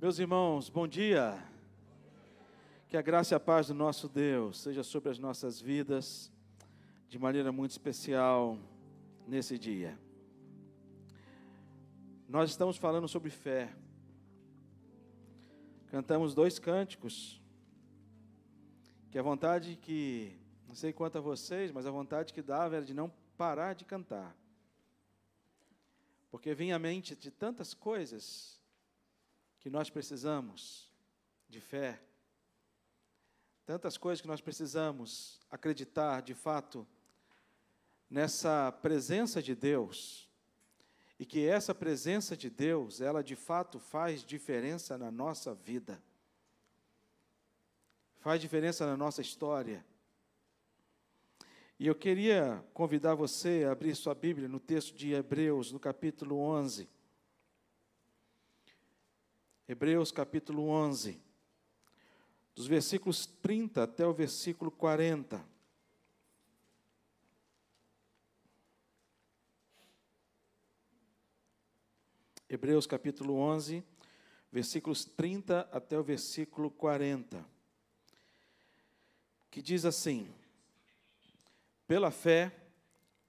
Meus irmãos, bom dia. Que a graça e a paz do nosso Deus seja sobre as nossas vidas de maneira muito especial nesse dia. Nós estamos falando sobre fé. Cantamos dois cânticos. Que a vontade que, não sei quanto a vocês, mas a vontade que dava era de não parar de cantar. Porque vinha à mente de tantas coisas que nós precisamos de fé, tantas coisas que nós precisamos acreditar de fato nessa presença de Deus, e que essa presença de Deus, ela de fato faz diferença na nossa vida, faz diferença na nossa história. E eu queria convidar você a abrir sua Bíblia no texto de Hebreus, no capítulo 11. Hebreus capítulo 11, dos versículos 30 até o versículo 40. Hebreus capítulo 11, versículos 30 até o versículo 40. Que diz assim: Pela fé,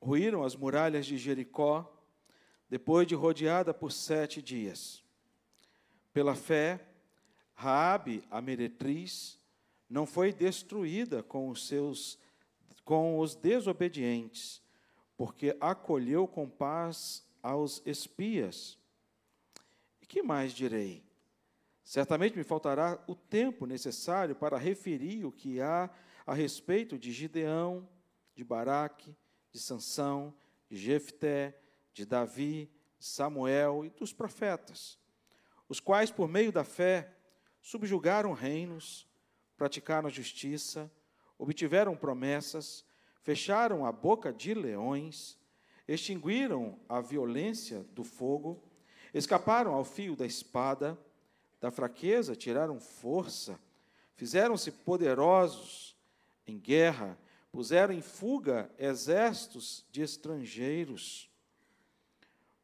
ruíram as muralhas de Jericó, depois de rodeada por sete dias. Pela fé, Raabe, a meretriz, não foi destruída com os seus com os desobedientes, porque acolheu com paz aos espias. E que mais direi? Certamente me faltará o tempo necessário para referir o que há a respeito de Gideão, de Baraque, de Sansão, de Jefté, de Davi, de Samuel e dos profetas os quais, por meio da fé, subjugaram reinos, praticaram justiça, obtiveram promessas, fecharam a boca de leões, extinguiram a violência do fogo, escaparam ao fio da espada, da fraqueza tiraram força, fizeram-se poderosos em guerra, puseram em fuga exércitos de estrangeiros.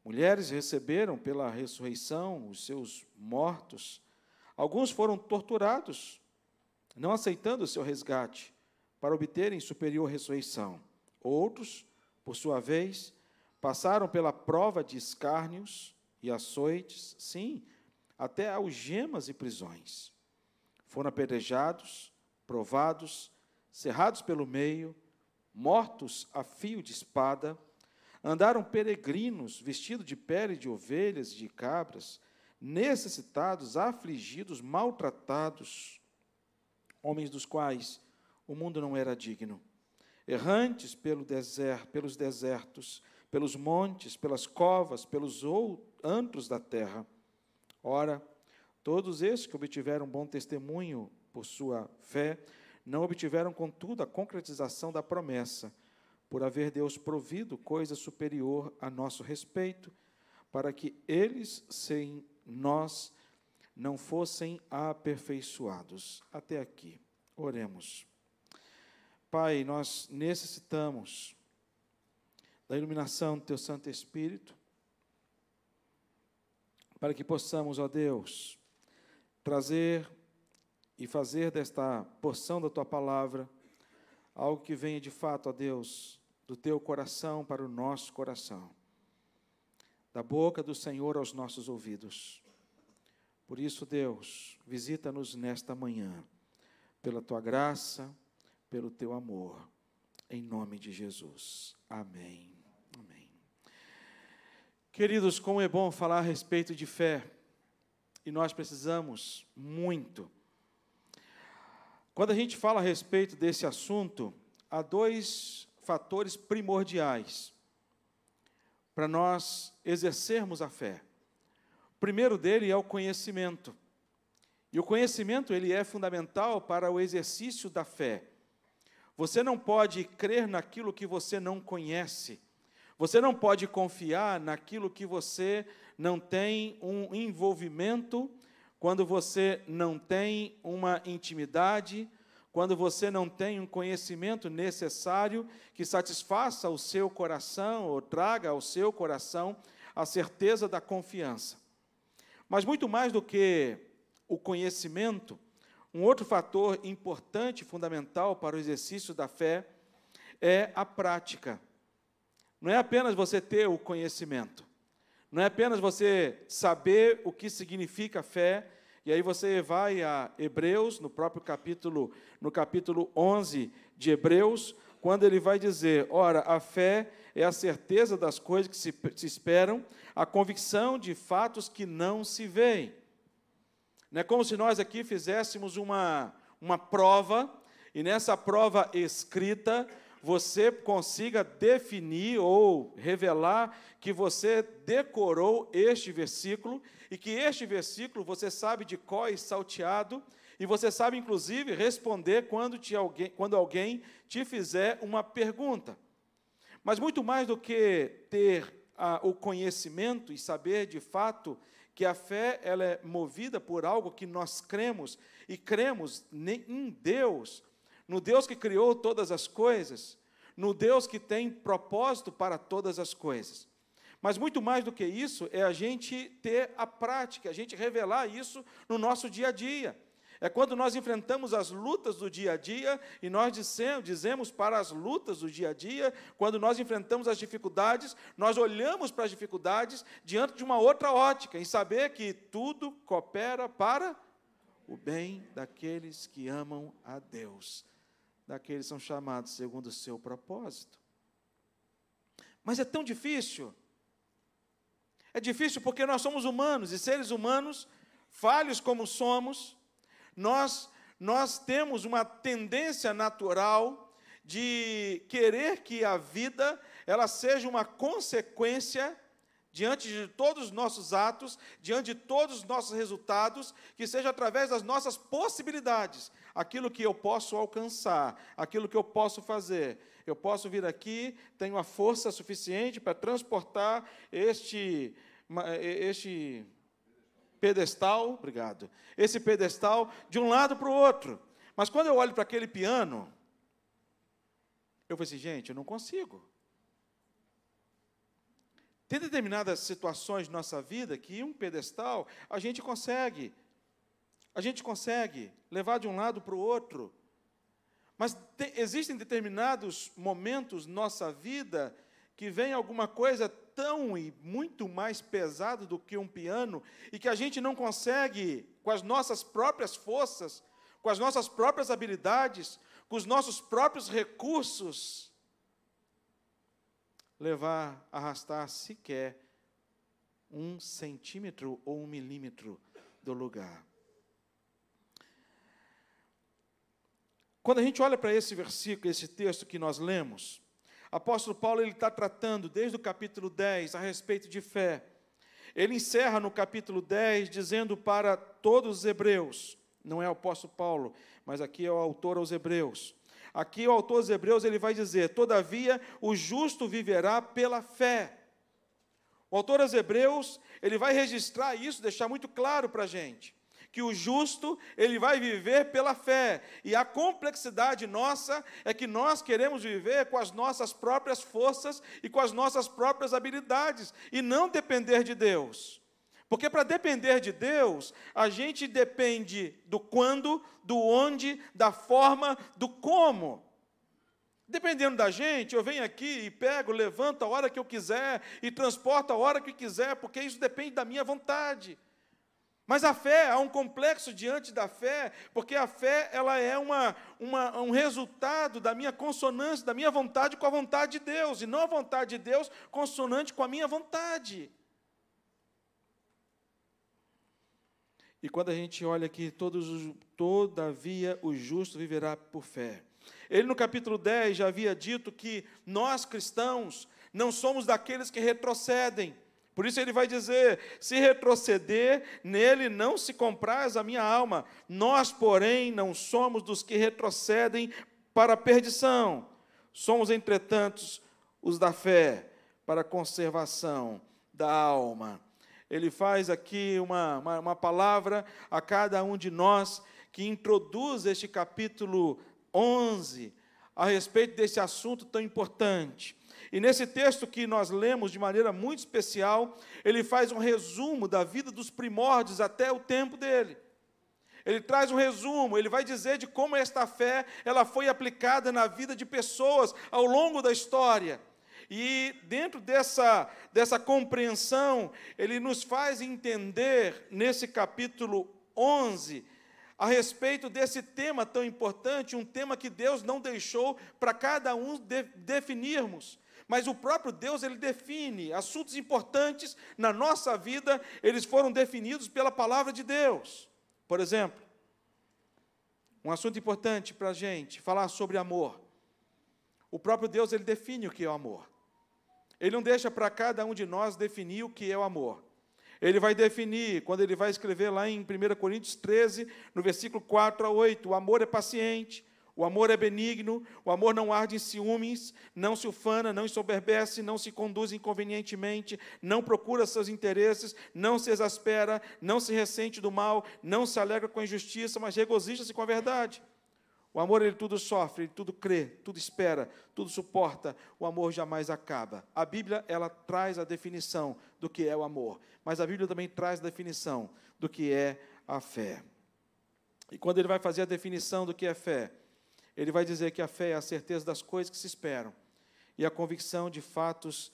Mulheres receberam pela ressurreição os seus mortos. Alguns foram torturados, não aceitando o seu resgate, para obterem superior ressurreição. Outros, por sua vez, passaram pela prova de escárnios e açoites, sim, até algemas e prisões. Foram apedrejados, provados, cerrados pelo meio, mortos a fio de espada, Andaram peregrinos, vestidos de pele de ovelhas e de cabras, necessitados, afligidos, maltratados, homens dos quais o mundo não era digno, errantes pelo deserto, pelos desertos, pelos montes, pelas covas, pelos antros da terra. Ora, todos esses que obtiveram bom testemunho por sua fé, não obtiveram, contudo, a concretização da promessa por haver Deus provido coisa superior a nosso respeito, para que eles sem nós não fossem aperfeiçoados. Até aqui. Oremos. Pai, nós necessitamos da iluminação do Teu Santo Espírito, para que possamos, ó Deus, trazer e fazer desta porção da Tua palavra algo que venha de fato, ó Deus, do teu coração para o nosso coração, da boca do Senhor aos nossos ouvidos. Por isso, Deus, visita-nos nesta manhã, pela tua graça, pelo teu amor, em nome de Jesus. Amém. Amém. Queridos, como é bom falar a respeito de fé, e nós precisamos muito quando a gente fala a respeito desse assunto, há dois fatores primordiais para nós exercermos a fé. O primeiro dele é o conhecimento. E o conhecimento ele é fundamental para o exercício da fé. Você não pode crer naquilo que você não conhece. Você não pode confiar naquilo que você não tem um envolvimento quando você não tem uma intimidade, quando você não tem um conhecimento necessário que satisfaça o seu coração ou traga ao seu coração a certeza da confiança. Mas muito mais do que o conhecimento, um outro fator importante, fundamental para o exercício da fé é a prática. Não é apenas você ter o conhecimento, não é apenas você saber o que significa fé, e aí você vai a Hebreus, no próprio capítulo, no capítulo 11 de Hebreus, quando ele vai dizer: ora, a fé é a certeza das coisas que se, se esperam, a convicção de fatos que não se veem. Não é como se nós aqui fizéssemos uma, uma prova, e nessa prova escrita, você consiga definir ou revelar que você decorou este versículo e que este versículo você sabe de có e salteado e você sabe inclusive responder quando, te alguém, quando alguém te fizer uma pergunta. Mas muito mais do que ter ah, o conhecimento e saber de fato que a fé ela é movida por algo que nós cremos e cremos em Deus, no Deus que criou todas as coisas, no Deus que tem propósito para todas as coisas. Mas muito mais do que isso é a gente ter a prática, a gente revelar isso no nosso dia a dia. É quando nós enfrentamos as lutas do dia a dia e nós dizemos, dizemos para as lutas do dia a dia, quando nós enfrentamos as dificuldades, nós olhamos para as dificuldades diante de uma outra ótica, em saber que tudo coopera para o bem daqueles que amam a Deus, daqueles que são chamados segundo o seu propósito. Mas é tão difícil. É difícil porque nós somos humanos e seres humanos, falhos como somos, nós, nós temos uma tendência natural de querer que a vida ela seja uma consequência diante de todos os nossos atos, diante de todos os nossos resultados, que seja através das nossas possibilidades, aquilo que eu posso alcançar, aquilo que eu posso fazer. Eu posso vir aqui, tenho a força suficiente para transportar este, este pedestal, obrigado, esse pedestal de um lado para o outro. Mas quando eu olho para aquele piano, eu falei assim, gente, eu não consigo. Tem determinadas situações de nossa vida que um pedestal a gente consegue, a gente consegue levar de um lado para o outro. Mas tem, existem determinados momentos nossa vida que vem alguma coisa tão e muito mais pesado do que um piano e que a gente não consegue, com as nossas próprias forças, com as nossas próprias habilidades, com os nossos próprios recursos, levar, arrastar sequer um centímetro ou um milímetro do lugar. Quando a gente olha para esse versículo, esse texto que nós lemos, apóstolo Paulo ele está tratando desde o capítulo 10 a respeito de fé. Ele encerra no capítulo 10 dizendo para todos os hebreus, não é o apóstolo Paulo, mas aqui é o autor aos hebreus. Aqui o autor aos hebreus ele vai dizer: "Todavia o justo viverá pela fé". O autor aos hebreus, ele vai registrar isso, deixar muito claro para a gente que o justo, ele vai viver pela fé. E a complexidade nossa é que nós queremos viver com as nossas próprias forças e com as nossas próprias habilidades e não depender de Deus. Porque para depender de Deus, a gente depende do quando, do onde, da forma, do como. Dependendo da gente, eu venho aqui e pego, levanto a hora que eu quiser e transporto a hora que quiser, porque isso depende da minha vontade. Mas a fé, há um complexo diante da fé, porque a fé ela é uma, uma, um resultado da minha consonância, da minha vontade com a vontade de Deus, e não a vontade de Deus consonante com a minha vontade. E quando a gente olha aqui, todos, todavia o justo viverá por fé. Ele no capítulo 10 já havia dito que nós cristãos não somos daqueles que retrocedem, por isso ele vai dizer: se retroceder, nele não se compraz a minha alma. Nós, porém, não somos dos que retrocedem para a perdição. Somos, entretanto, os da fé para a conservação da alma. Ele faz aqui uma, uma, uma palavra a cada um de nós que introduz este capítulo 11 a respeito desse assunto tão importante. E nesse texto que nós lemos de maneira muito especial, ele faz um resumo da vida dos primórdios até o tempo dele. ele traz um resumo, ele vai dizer de como esta fé ela foi aplicada na vida de pessoas ao longo da história. E dentro dessa, dessa compreensão, ele nos faz entender, nesse capítulo 11, a respeito desse tema tão importante, um tema que Deus não deixou para cada um de, definirmos. Mas o próprio Deus, ele define assuntos importantes na nossa vida, eles foram definidos pela palavra de Deus. Por exemplo, um assunto importante para a gente, falar sobre amor. O próprio Deus, ele define o que é o amor. Ele não deixa para cada um de nós definir o que é o amor. Ele vai definir, quando ele vai escrever lá em 1 Coríntios 13, no versículo 4 a 8, o amor é paciente, o amor é benigno, o amor não arde em ciúmes, não se ufana, não ensoberbece, não se conduz inconvenientemente, não procura seus interesses, não se exaspera, não se ressente do mal, não se alegra com a injustiça, mas regozija-se com a verdade. O amor, ele tudo sofre, ele tudo crê, tudo espera, tudo suporta. O amor jamais acaba. A Bíblia, ela traz a definição do que é o amor, mas a Bíblia também traz a definição do que é a fé. E quando ele vai fazer a definição do que é fé, ele vai dizer que a fé é a certeza das coisas que se esperam e a convicção de fatos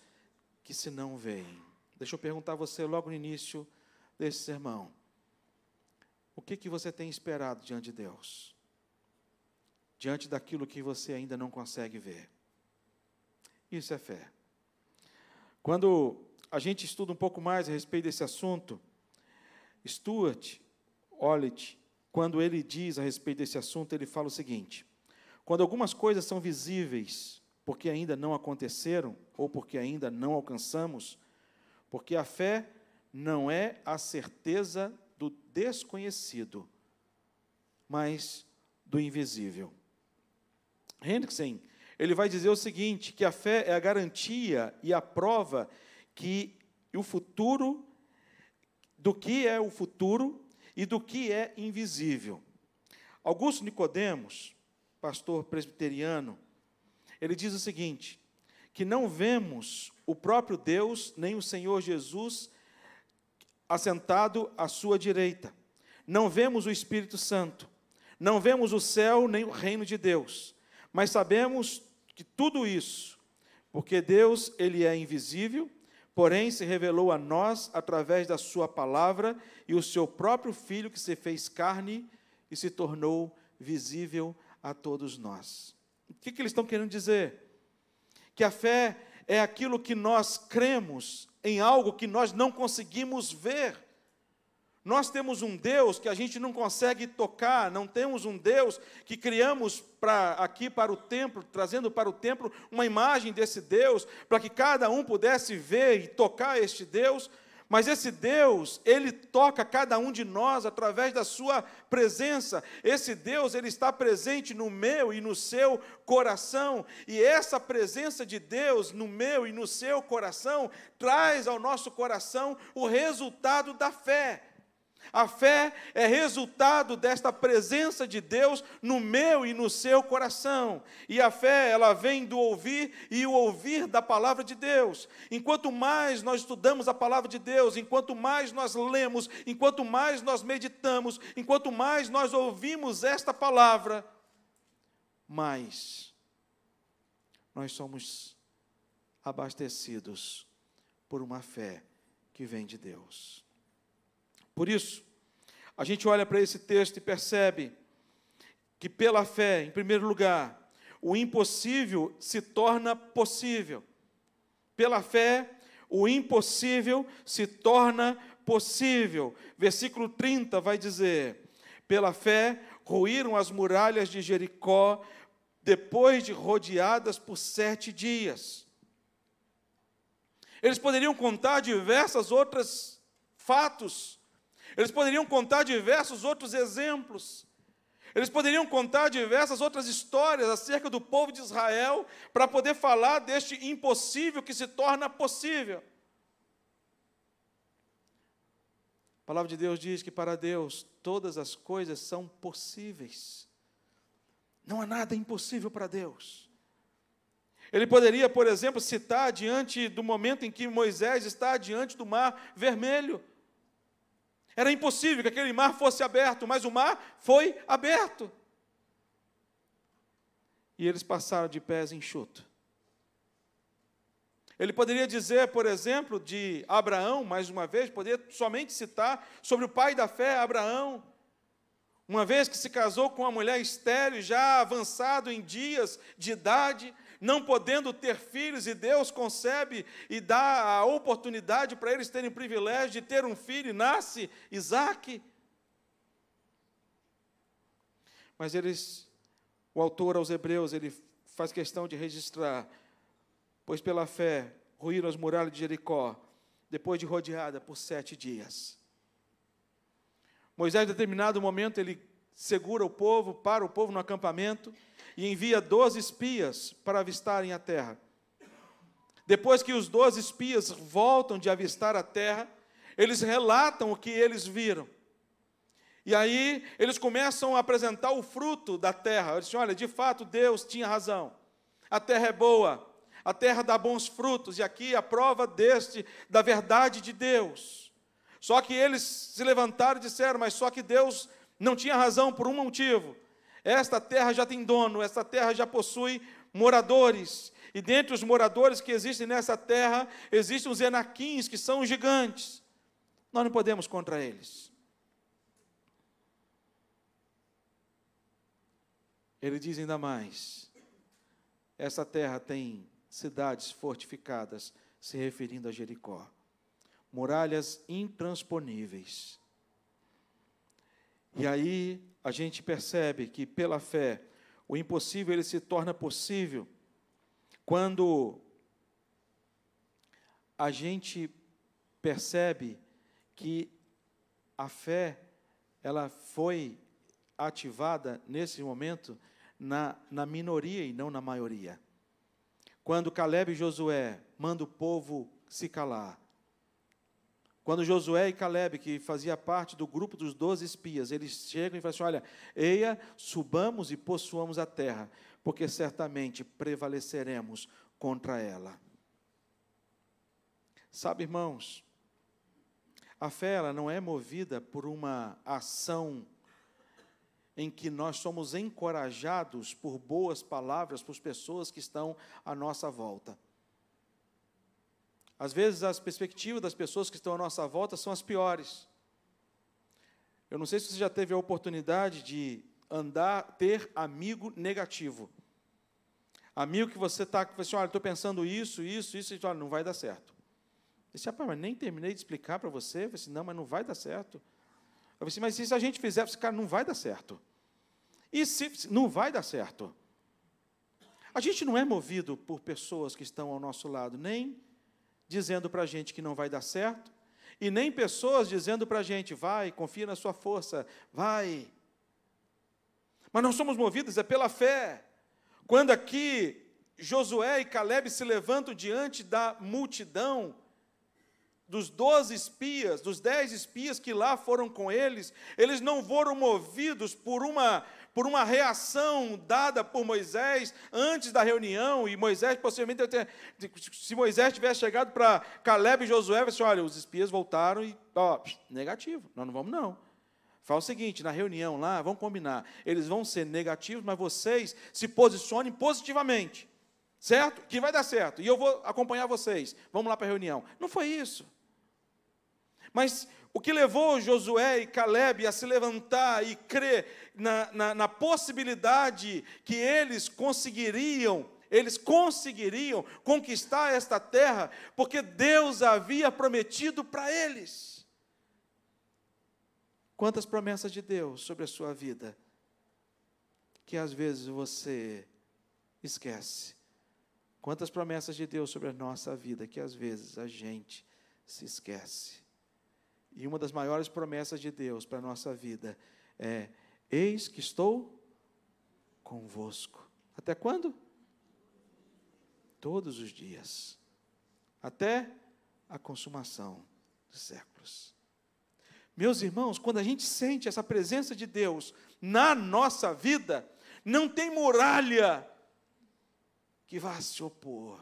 que se não veem. Deixa eu perguntar a você logo no início desse sermão. O que, que você tem esperado diante de Deus? diante daquilo que você ainda não consegue ver. Isso é fé. Quando a gente estuda um pouco mais a respeito desse assunto, Stuart Ollett, quando ele diz a respeito desse assunto, ele fala o seguinte: quando algumas coisas são visíveis porque ainda não aconteceram ou porque ainda não alcançamos, porque a fé não é a certeza do desconhecido, mas do invisível. Hendrickson, ele vai dizer o seguinte, que a fé é a garantia e a prova que o futuro, do que é o futuro e do que é invisível. Augusto Nicodemos, pastor presbiteriano, ele diz o seguinte, que não vemos o próprio Deus, nem o Senhor Jesus assentado à sua direita. Não vemos o Espírito Santo. Não vemos o céu, nem o reino de Deus mas sabemos que tudo isso, porque Deus, ele é invisível, porém se revelou a nós através da sua palavra e o seu próprio filho que se fez carne e se tornou visível a todos nós. O que, que eles estão querendo dizer? Que a fé é aquilo que nós cremos em algo que nós não conseguimos ver. Nós temos um Deus que a gente não consegue tocar, não temos um Deus que criamos para aqui para o templo, trazendo para o templo uma imagem desse Deus, para que cada um pudesse ver e tocar este Deus. Mas esse Deus, ele toca cada um de nós através da sua presença. Esse Deus, ele está presente no meu e no seu coração, e essa presença de Deus no meu e no seu coração traz ao nosso coração o resultado da fé. A fé é resultado desta presença de Deus no meu e no seu coração. E a fé, ela vem do ouvir e o ouvir da palavra de Deus. Enquanto mais nós estudamos a palavra de Deus, enquanto mais nós lemos, enquanto mais nós meditamos, enquanto mais nós ouvimos esta palavra, mais nós somos abastecidos por uma fé que vem de Deus. Por isso, a gente olha para esse texto e percebe que, pela fé, em primeiro lugar, o impossível se torna possível. Pela fé, o impossível se torna possível. Versículo 30 vai dizer: Pela fé, ruíram as muralhas de Jericó depois de rodeadas por sete dias. Eles poderiam contar diversas outras fatos eles poderiam contar diversos outros exemplos. Eles poderiam contar diversas outras histórias acerca do povo de Israel para poder falar deste impossível que se torna possível. A palavra de Deus diz que para Deus todas as coisas são possíveis. Não há nada impossível para Deus. Ele poderia, por exemplo, citar diante do momento em que Moisés está diante do mar vermelho. Era impossível que aquele mar fosse aberto, mas o mar foi aberto. E eles passaram de pés enxuto. Ele poderia dizer, por exemplo, de Abraão, mais uma vez, poderia somente citar sobre o pai da fé, Abraão. Uma vez que se casou com uma mulher estéril, já avançado em dias de idade, não podendo ter filhos, e Deus concebe e dá a oportunidade para eles terem o privilégio de ter um filho, e nasce Isaac. Mas eles, o autor aos Hebreus, ele faz questão de registrar, pois pela fé ruíram as muralhas de Jericó, depois de rodeada por sete dias. Moisés, em determinado momento, ele segura o povo, para o povo no acampamento, e envia doze espias para avistarem a terra. Depois que os doze espias voltam de avistar a terra, eles relatam o que eles viram. E aí eles começam a apresentar o fruto da terra. Eles dizem: olha, de fato Deus tinha razão. A terra é boa, a terra dá bons frutos, e aqui a prova deste, da verdade de Deus. Só que eles se levantaram e disseram: mas só que Deus não tinha razão por um motivo. Esta terra já tem dono, esta terra já possui moradores. E dentre os moradores que existem nessa terra, existem os enaquins, que são gigantes. Nós não podemos contra eles. Ele diz ainda mais: essa terra tem cidades fortificadas, se referindo a Jericó, muralhas intransponíveis. E aí a gente percebe que pela fé o impossível ele se torna possível quando a gente percebe que a fé ela foi ativada nesse momento na, na minoria e não na maioria. Quando Caleb e Josué mandam o povo se calar, quando Josué e Caleb, que fazia parte do grupo dos doze espias, eles chegam e falam assim: olha, eia, subamos e possuamos a terra, porque certamente prevaleceremos contra ela. Sabe, irmãos, a fé ela não é movida por uma ação em que nós somos encorajados por boas palavras por pessoas que estão à nossa volta. Às vezes as perspectivas das pessoas que estão à nossa volta são as piores. Eu não sei se você já teve a oportunidade de andar, ter amigo negativo. Amigo que você está, que você, olha, estou pensando isso, isso, isso, e olha, não vai dar certo. Eu disse, rapaz, mas nem terminei de explicar para você. Eu disse, não, mas não vai dar certo. Eu disse, mas se a gente fizer, esse cara não vai dar certo. E se não vai dar certo? A gente não é movido por pessoas que estão ao nosso lado, nem dizendo para a gente que não vai dar certo, e nem pessoas dizendo para a gente, vai, confia na sua força, vai. Mas nós somos movidos é pela fé. Quando aqui Josué e Caleb se levantam diante da multidão, dos doze espias, dos dez espias que lá foram com eles, eles não foram movidos por uma por uma reação dada por Moisés antes da reunião, e Moisés, possivelmente, se Moisés tivesse chegado para Caleb e Josué, assim, olha, os espias voltaram e, ó, negativo, nós não vamos não. Fala o seguinte, na reunião lá, vamos combinar, eles vão ser negativos, mas vocês se posicionem positivamente, certo? Que vai dar certo, e eu vou acompanhar vocês, vamos lá para a reunião. Não foi isso. Mas o que levou Josué e Caleb a se levantar e crer na, na, na possibilidade que eles conseguiriam eles conseguiriam conquistar esta terra, porque Deus havia prometido para eles. Quantas promessas de Deus sobre a sua vida, que às vezes você esquece. Quantas promessas de Deus sobre a nossa vida, que às vezes a gente se esquece. E uma das maiores promessas de Deus para a nossa vida é: Eis que estou convosco. Até quando? Todos os dias. Até a consumação dos séculos. Meus irmãos, quando a gente sente essa presença de Deus na nossa vida, não tem muralha que vá se opor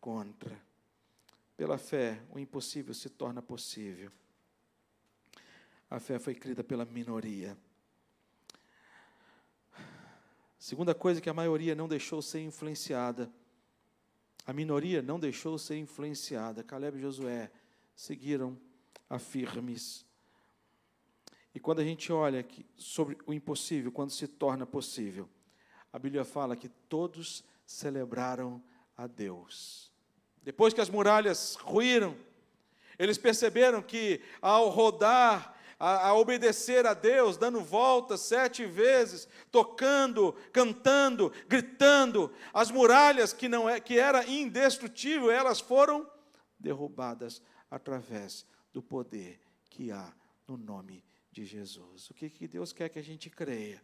contra. Pela fé, o impossível se torna possível. a fé foi crida pela minoria. Segunda coisa que a maioria não deixou ser influenciada. A minoria não deixou ser influenciada. Caleb e Josué seguiram a firmes. E quando a gente olha sobre o impossível, quando se torna possível, a Bíblia fala que todos celebraram a Deus. Depois que as muralhas ruíram, eles perceberam que ao rodar, a, a, obedecer a Deus, dando voltas sete vezes, tocando, cantando, gritando, as muralhas que não é que era indestrutível, elas foram derrubadas através do poder que há no nome de Jesus. O que, que Deus quer que a gente creia?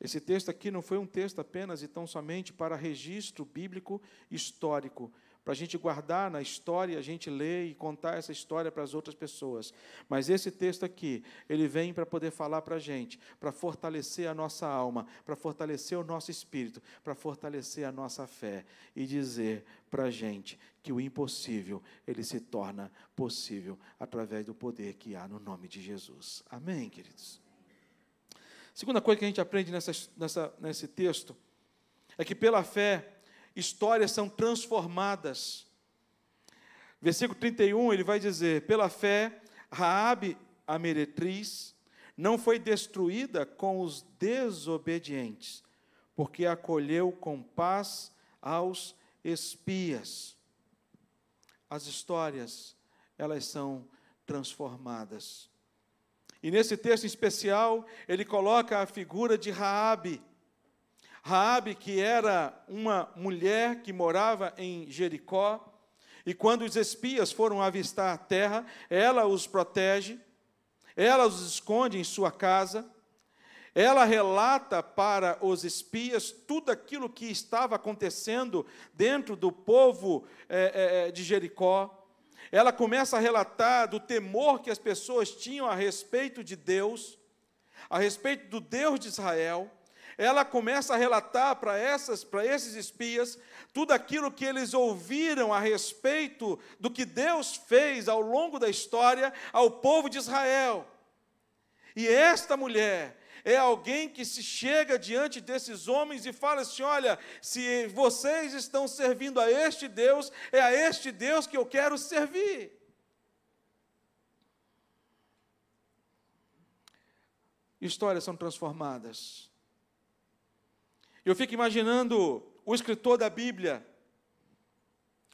Esse texto aqui não foi um texto apenas e tão somente para registro bíblico histórico, para a gente guardar na história, a gente ler e contar essa história para as outras pessoas. Mas esse texto aqui, ele vem para poder falar para a gente, para fortalecer a nossa alma, para fortalecer o nosso espírito, para fortalecer a nossa fé e dizer para a gente que o impossível, ele se torna possível através do poder que há no nome de Jesus. Amém, queridos? Segunda coisa que a gente aprende nessa, nessa, nesse texto é que pela fé histórias são transformadas. Versículo 31, ele vai dizer: "Pela fé, Raabe, a meretriz, não foi destruída com os desobedientes, porque acolheu com paz aos espias." As histórias, elas são transformadas. E nesse texto especial, ele coloca a figura de Raabe, Raabe, que era uma mulher que morava em Jericó, e quando os espias foram avistar a terra, ela os protege, ela os esconde em sua casa, ela relata para os espias tudo aquilo que estava acontecendo dentro do povo é, é, de Jericó. Ela começa a relatar do temor que as pessoas tinham a respeito de Deus, a respeito do Deus de Israel ela começa a relatar para essas, para esses espias, tudo aquilo que eles ouviram a respeito do que Deus fez ao longo da história ao povo de Israel. E esta mulher é alguém que se chega diante desses homens e fala assim: olha, se vocês estão servindo a este Deus, é a este Deus que eu quero servir. Histórias são transformadas. Eu fico imaginando o escritor da Bíblia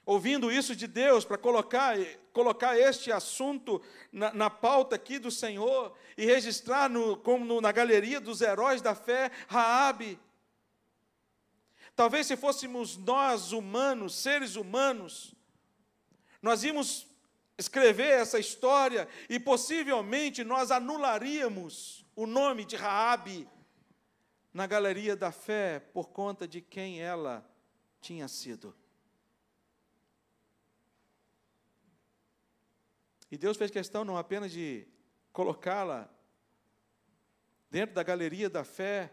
ouvindo isso de Deus para colocar, colocar este assunto na, na, pauta aqui do Senhor e registrar no, como no, na galeria dos heróis da fé Raabe. Talvez se fôssemos nós humanos, seres humanos, nós íamos escrever essa história e possivelmente nós anularíamos o nome de Raabe na galeria da fé por conta de quem ela tinha sido. E Deus fez questão não apenas de colocá-la dentro da galeria da fé,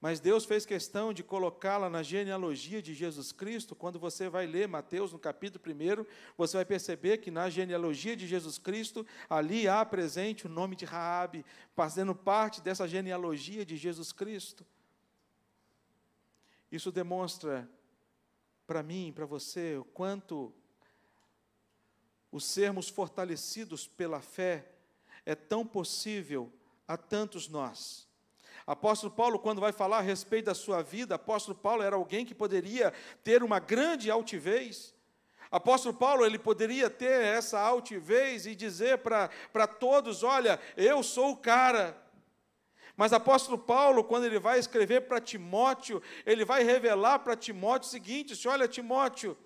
mas Deus fez questão de colocá-la na genealogia de Jesus Cristo. Quando você vai ler Mateus no capítulo 1, você vai perceber que na genealogia de Jesus Cristo, ali há presente o nome de Raabe, fazendo parte dessa genealogia de Jesus Cristo. Isso demonstra para mim, para você, o quanto os sermos fortalecidos pela fé é tão possível a tantos nós. Apóstolo Paulo, quando vai falar a respeito da sua vida, apóstolo Paulo era alguém que poderia ter uma grande altivez. Apóstolo Paulo, ele poderia ter essa altivez e dizer para todos: olha, eu sou o cara. Mas apóstolo Paulo, quando ele vai escrever para Timóteo, ele vai revelar para Timóteo o seguinte: se olha, Timóteo,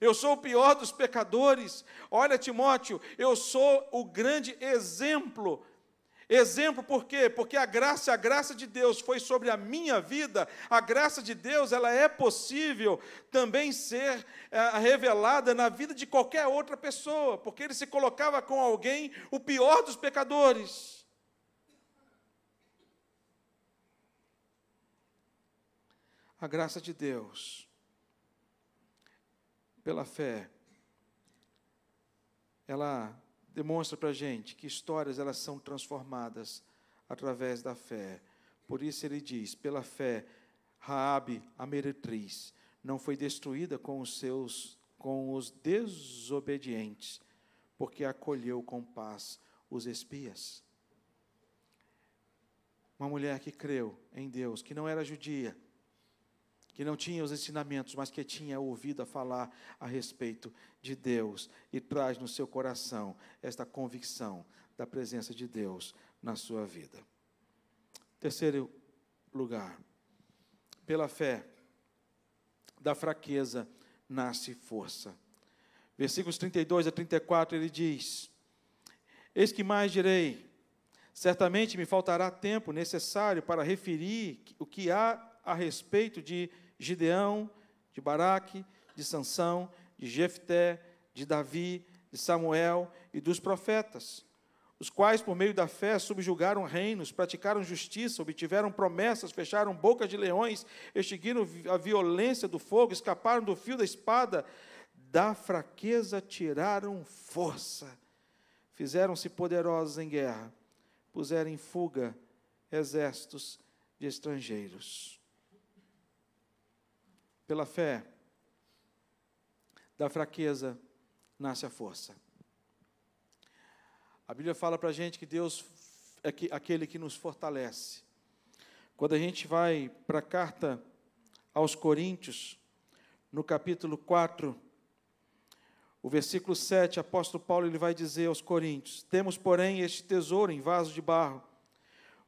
eu sou o pior dos pecadores. Olha, Timóteo, eu sou o grande exemplo Exemplo por quê? Porque a graça, a graça de Deus foi sobre a minha vida, a graça de Deus, ela é possível também ser é, revelada na vida de qualquer outra pessoa, porque ele se colocava com alguém, o pior dos pecadores. A graça de Deus, pela fé, ela demonstra para a gente que histórias elas são transformadas através da fé. Por isso ele diz: pela fé, Raabe, a meretriz, não foi destruída com os seus com os desobedientes, porque acolheu com paz os espias. Uma mulher que creu em Deus, que não era judia, que não tinha os ensinamentos, mas que tinha ouvido a falar a respeito de Deus e traz no seu coração esta convicção da presença de Deus na sua vida. Terceiro lugar, pela fé, da fraqueza nasce força. Versículos 32 a 34 ele diz: Eis que mais direi, certamente me faltará tempo necessário para referir o que há a respeito de Gideão, de Baraque, de Sansão, de Jefté, de Davi, de Samuel e dos profetas, os quais, por meio da fé, subjugaram reinos, praticaram justiça, obtiveram promessas, fecharam bocas de leões, extinguiram a violência do fogo, escaparam do fio da espada, da fraqueza tiraram força, fizeram-se poderosos em guerra, puseram em fuga exércitos de estrangeiros pela fé, da fraqueza nasce a força. A Bíblia fala para a gente que Deus é aquele que nos fortalece. Quando a gente vai para a carta aos Coríntios, no capítulo 4, o versículo 7, apóstolo Paulo ele vai dizer aos Coríntios: Temos, porém, este tesouro em vaso de barro,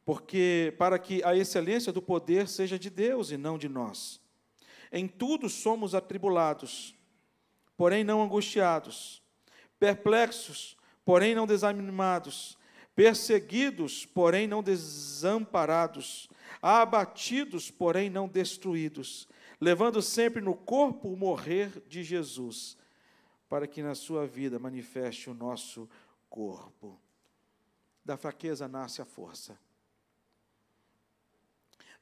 porque para que a excelência do poder seja de Deus e não de nós. Em tudo somos atribulados, porém não angustiados, perplexos, porém não desanimados, perseguidos, porém não desamparados, abatidos, porém não destruídos, levando sempre no corpo o morrer de Jesus, para que na sua vida manifeste o nosso corpo. Da fraqueza nasce a força.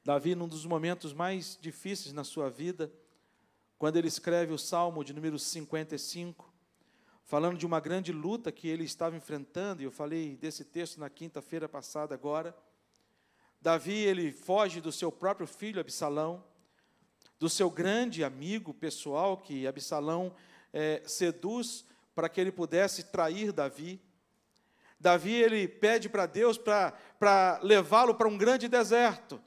Davi, num dos momentos mais difíceis na sua vida, quando ele escreve o Salmo de número 55, falando de uma grande luta que ele estava enfrentando, e eu falei desse texto na quinta-feira passada agora. Davi, ele foge do seu próprio filho Absalão, do seu grande amigo pessoal que Absalão é, seduz para que ele pudesse trair Davi. Davi, ele pede para Deus para levá-lo para um grande deserto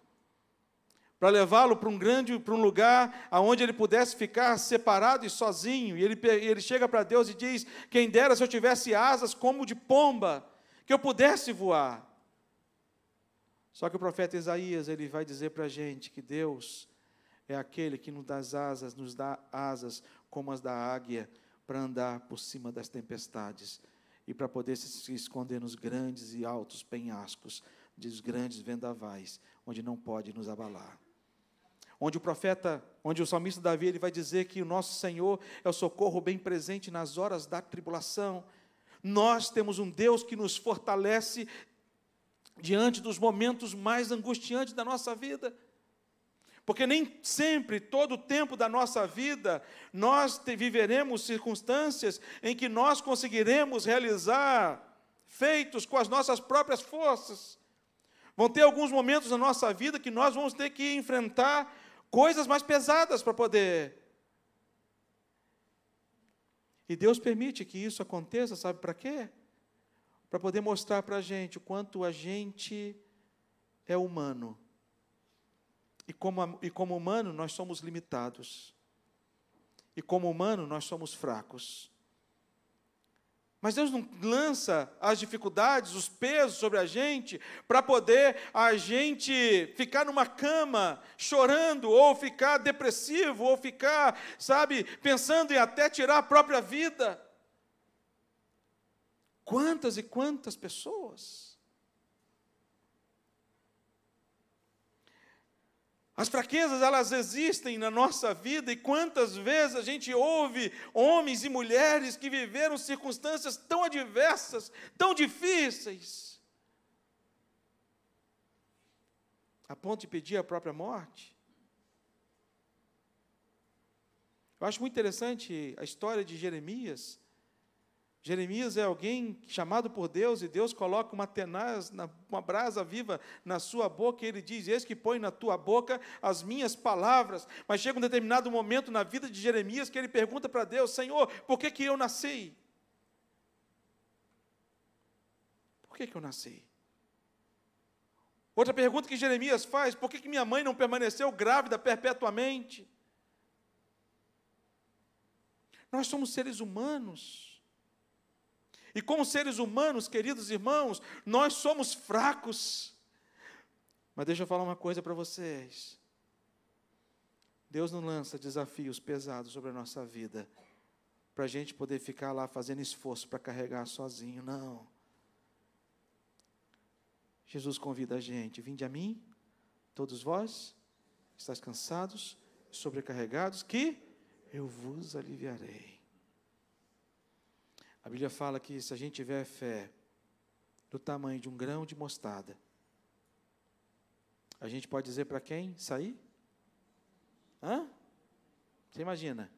para levá-lo para um grande, para um lugar aonde ele pudesse ficar separado e sozinho. E ele, ele chega para Deus e diz: Quem dera se eu tivesse asas como de pomba, que eu pudesse voar. Só que o profeta Isaías ele vai dizer para a gente que Deus é aquele que nos dá asas, nos dá asas como as da águia para andar por cima das tempestades e para poder se esconder nos grandes e altos penhascos dos grandes vendavais, onde não pode nos abalar onde o profeta, onde o salmista Davi ele vai dizer que o nosso Senhor é o socorro bem presente nas horas da tribulação. Nós temos um Deus que nos fortalece diante dos momentos mais angustiantes da nossa vida. Porque nem sempre, todo o tempo da nossa vida, nós viveremos circunstâncias em que nós conseguiremos realizar feitos com as nossas próprias forças. Vão ter alguns momentos na nossa vida que nós vamos ter que enfrentar coisas mais pesadas para poder. E Deus permite que isso aconteça, sabe para quê? Para poder mostrar para a gente o quanto a gente é humano. E como, e como humano, nós somos limitados. E como humano, nós somos fracos. Mas Deus não lança as dificuldades, os pesos sobre a gente, para poder a gente ficar numa cama chorando, ou ficar depressivo, ou ficar, sabe, pensando em até tirar a própria vida. Quantas e quantas pessoas As fraquezas, elas existem na nossa vida e quantas vezes a gente ouve homens e mulheres que viveram circunstâncias tão adversas, tão difíceis, a ponto de pedir a própria morte. Eu acho muito interessante a história de Jeremias, Jeremias é alguém chamado por Deus e Deus coloca uma tenaz, uma brasa viva na sua boca e ele diz: Eis que põe na tua boca as minhas palavras. Mas chega um determinado momento na vida de Jeremias que ele pergunta para Deus: Senhor, por que, que eu nasci? Por que, que eu nasci? Outra pergunta que Jeremias faz: por que, que minha mãe não permaneceu grávida perpetuamente? Nós somos seres humanos. E como seres humanos, queridos irmãos, nós somos fracos. Mas deixa eu falar uma coisa para vocês. Deus não lança desafios pesados sobre a nossa vida para a gente poder ficar lá fazendo esforço para carregar sozinho, não. Jesus convida a gente: vinde a mim, todos vós, estáis cansados, sobrecarregados, que eu vos aliviarei. A Bíblia fala que se a gente tiver fé do tamanho de um grão de mostarda, a gente pode dizer para quem sair? Hã? Você imagina?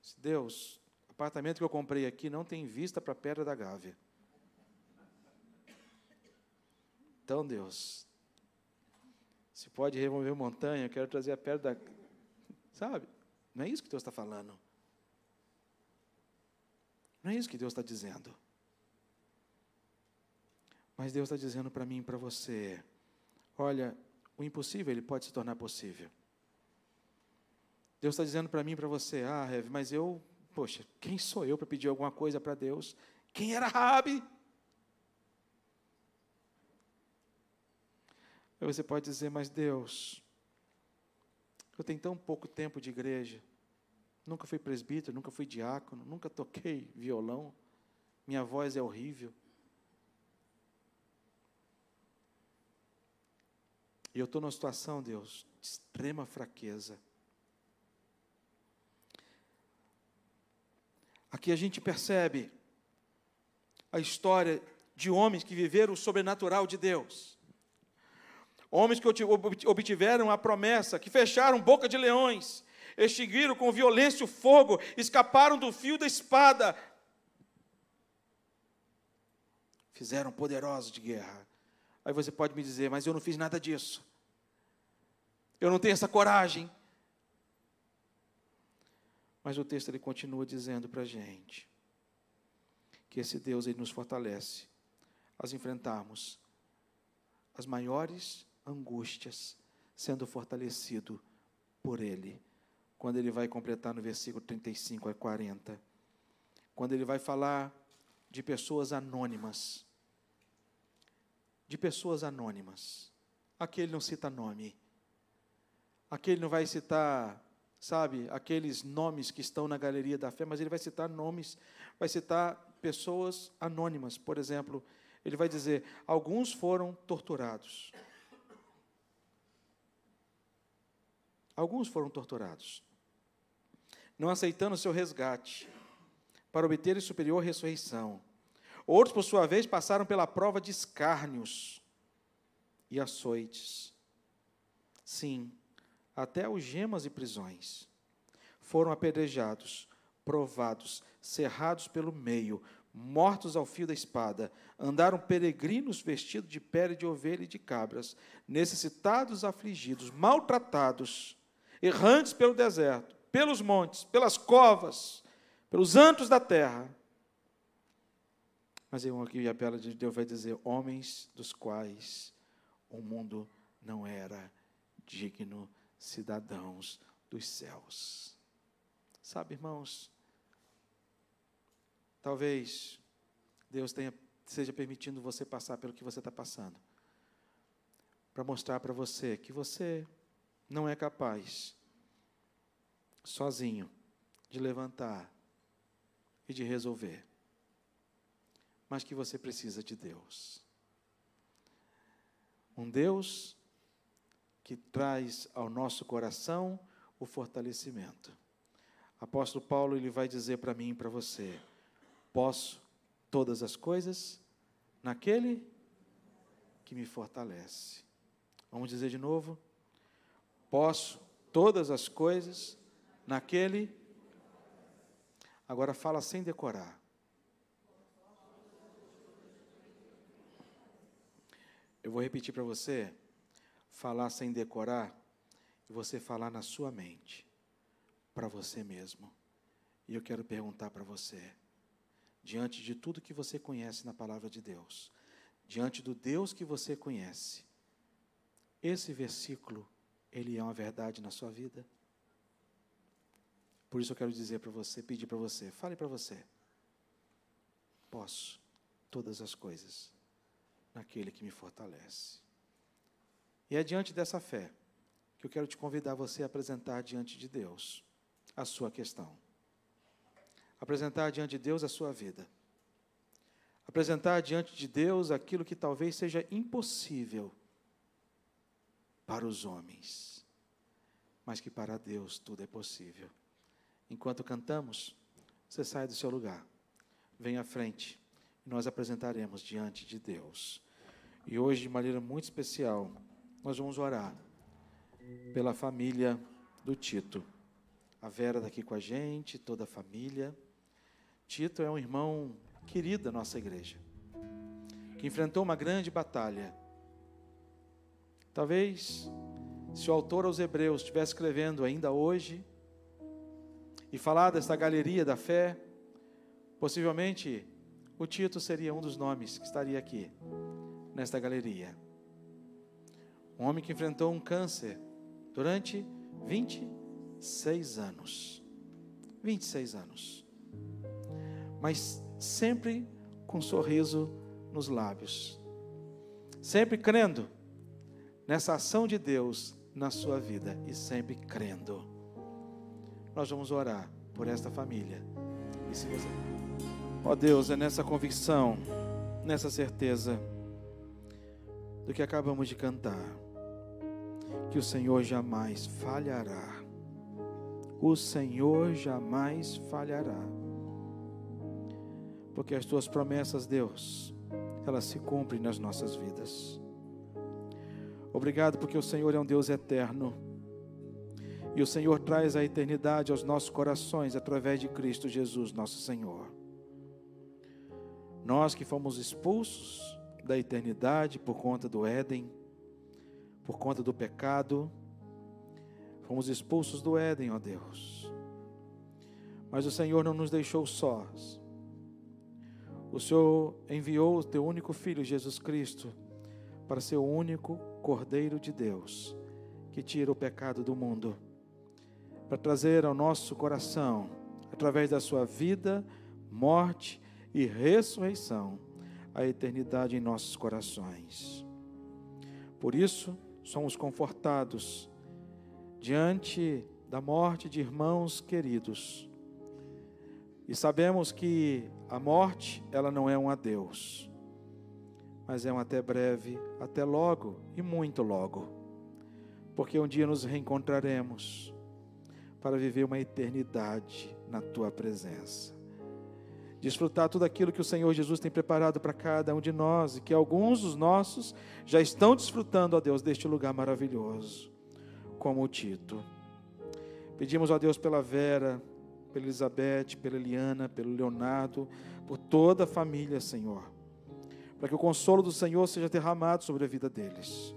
Se Deus, o apartamento que eu comprei aqui não tem vista para a Pedra da Gávea. Então, Deus, se pode remover montanha, eu quero trazer a pedra da. Sabe? Não é isso que Deus está falando. Não é isso que Deus está dizendo. Mas Deus está dizendo para mim e para você: olha, o impossível ele pode se tornar possível. Deus está dizendo para mim e para você: ah, Rev, mas eu, poxa, quem sou eu para pedir alguma coisa para Deus? Quem era Rabi? Aí você pode dizer, mas Deus, eu tenho tão pouco tempo de igreja. Nunca fui presbítero, nunca fui diácono, nunca toquei violão. Minha voz é horrível. E eu estou numa situação, Deus, de extrema fraqueza. Aqui a gente percebe a história de homens que viveram o sobrenatural de Deus. Homens que obtiveram a promessa, que fecharam boca de leões, extinguiram com violência o fogo, escaparam do fio da espada, fizeram poderosos de guerra. Aí você pode me dizer, mas eu não fiz nada disso. Eu não tenho essa coragem. Mas o texto ele continua dizendo para a gente que esse Deus ele nos fortalece a enfrentarmos as maiores angústias, sendo fortalecido por Ele quando ele vai completar no versículo 35 a 40. Quando ele vai falar de pessoas anônimas. De pessoas anônimas. Aqui ele não cita nome. Aqui ele não vai citar, sabe, aqueles nomes que estão na galeria da fé, mas ele vai citar nomes, vai citar pessoas anônimas. Por exemplo, ele vai dizer: alguns foram torturados. Alguns foram torturados não aceitando o seu resgate, para obter superior ressurreição. Outros, por sua vez, passaram pela prova de escárnios e açoites. Sim, até algemas e prisões. Foram apedrejados, provados, cerrados pelo meio, mortos ao fio da espada. Andaram peregrinos vestidos de pele de ovelha e de cabras, necessitados, afligidos, maltratados, errantes pelo deserto pelos montes, pelas covas, pelos antos da terra. Mas eu aqui a bela de Deus vai dizer: homens dos quais o mundo não era digno, cidadãos dos céus. Sabe, irmãos, talvez Deus tenha, seja permitindo você passar pelo que você está passando, para mostrar para você que você não é capaz sozinho de levantar e de resolver, mas que você precisa de Deus. Um Deus que traz ao nosso coração o fortalecimento. Apóstolo Paulo ele vai dizer para mim e para você: posso todas as coisas naquele que me fortalece. Vamos dizer de novo? Posso todas as coisas naquele. Agora fala sem decorar. Eu vou repetir para você, falar sem decorar, e você falar na sua mente, para você mesmo. E eu quero perguntar para você, diante de tudo que você conhece na palavra de Deus, diante do Deus que você conhece, esse versículo, ele é uma verdade na sua vida? Por isso eu quero dizer para você, pedir para você, fale para você. Posso todas as coisas naquele que me fortalece. E é diante dessa fé que eu quero te convidar você a apresentar diante de Deus a sua questão. Apresentar diante de Deus a sua vida. Apresentar diante de Deus aquilo que talvez seja impossível para os homens, mas que para Deus tudo é possível. Enquanto cantamos, você sai do seu lugar, vem à frente e nós apresentaremos diante de Deus. E hoje, de maneira muito especial, nós vamos orar pela família do Tito. A Vera está aqui com a gente, toda a família. Tito é um irmão querido da nossa igreja, que enfrentou uma grande batalha. Talvez, se o autor aos Hebreus estivesse escrevendo ainda hoje, e falar desta galeria da fé, possivelmente o Tito seria um dos nomes que estaria aqui, nesta galeria. Um homem que enfrentou um câncer durante 26 anos. 26 anos. Mas sempre com um sorriso nos lábios. Sempre crendo nessa ação de Deus na sua vida e sempre crendo. Nós vamos orar por esta família. E se você Ó oh Deus, é nessa convicção, nessa certeza do que acabamos de cantar, que o Senhor jamais falhará. O Senhor jamais falhará. Porque as tuas promessas, Deus, elas se cumprem nas nossas vidas. Obrigado porque o Senhor é um Deus eterno. E o Senhor traz a eternidade aos nossos corações através de Cristo Jesus, nosso Senhor. Nós que fomos expulsos da eternidade por conta do Éden, por conta do pecado, fomos expulsos do Éden, ó Deus. Mas o Senhor não nos deixou sós. O Senhor enviou o teu único filho, Jesus Cristo, para ser o único Cordeiro de Deus que tira o pecado do mundo, para trazer ao nosso coração, através da sua vida, morte e ressurreição, a eternidade em nossos corações. Por isso, somos confortados diante da morte de irmãos queridos. E sabemos que a morte, ela não é um adeus, mas é um até breve, até logo e muito logo. Porque um dia nos reencontraremos para viver uma eternidade na tua presença desfrutar tudo aquilo que o Senhor Jesus tem preparado para cada um de nós e que alguns dos nossos já estão desfrutando, ó Deus, deste lugar maravilhoso, como o Tito. Pedimos, ó Deus, pela Vera, pela Elizabeth, pela Eliana, pelo Leonardo, por toda a família, Senhor, para que o consolo do Senhor seja derramado sobre a vida deles.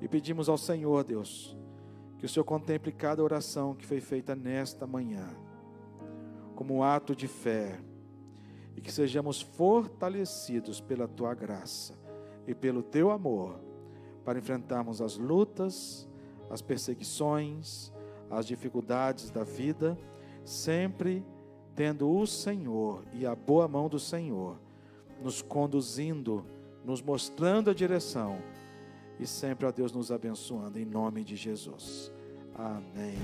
E pedimos ao Senhor, Deus, que o Senhor contemple cada oração que foi feita nesta manhã como um ato de fé e que sejamos fortalecidos pela tua graça e pelo teu amor para enfrentarmos as lutas, as perseguições, as dificuldades da vida, sempre tendo o Senhor e a boa mão do Senhor nos conduzindo, nos mostrando a direção e sempre a Deus nos abençoando em nome de Jesus. Amém.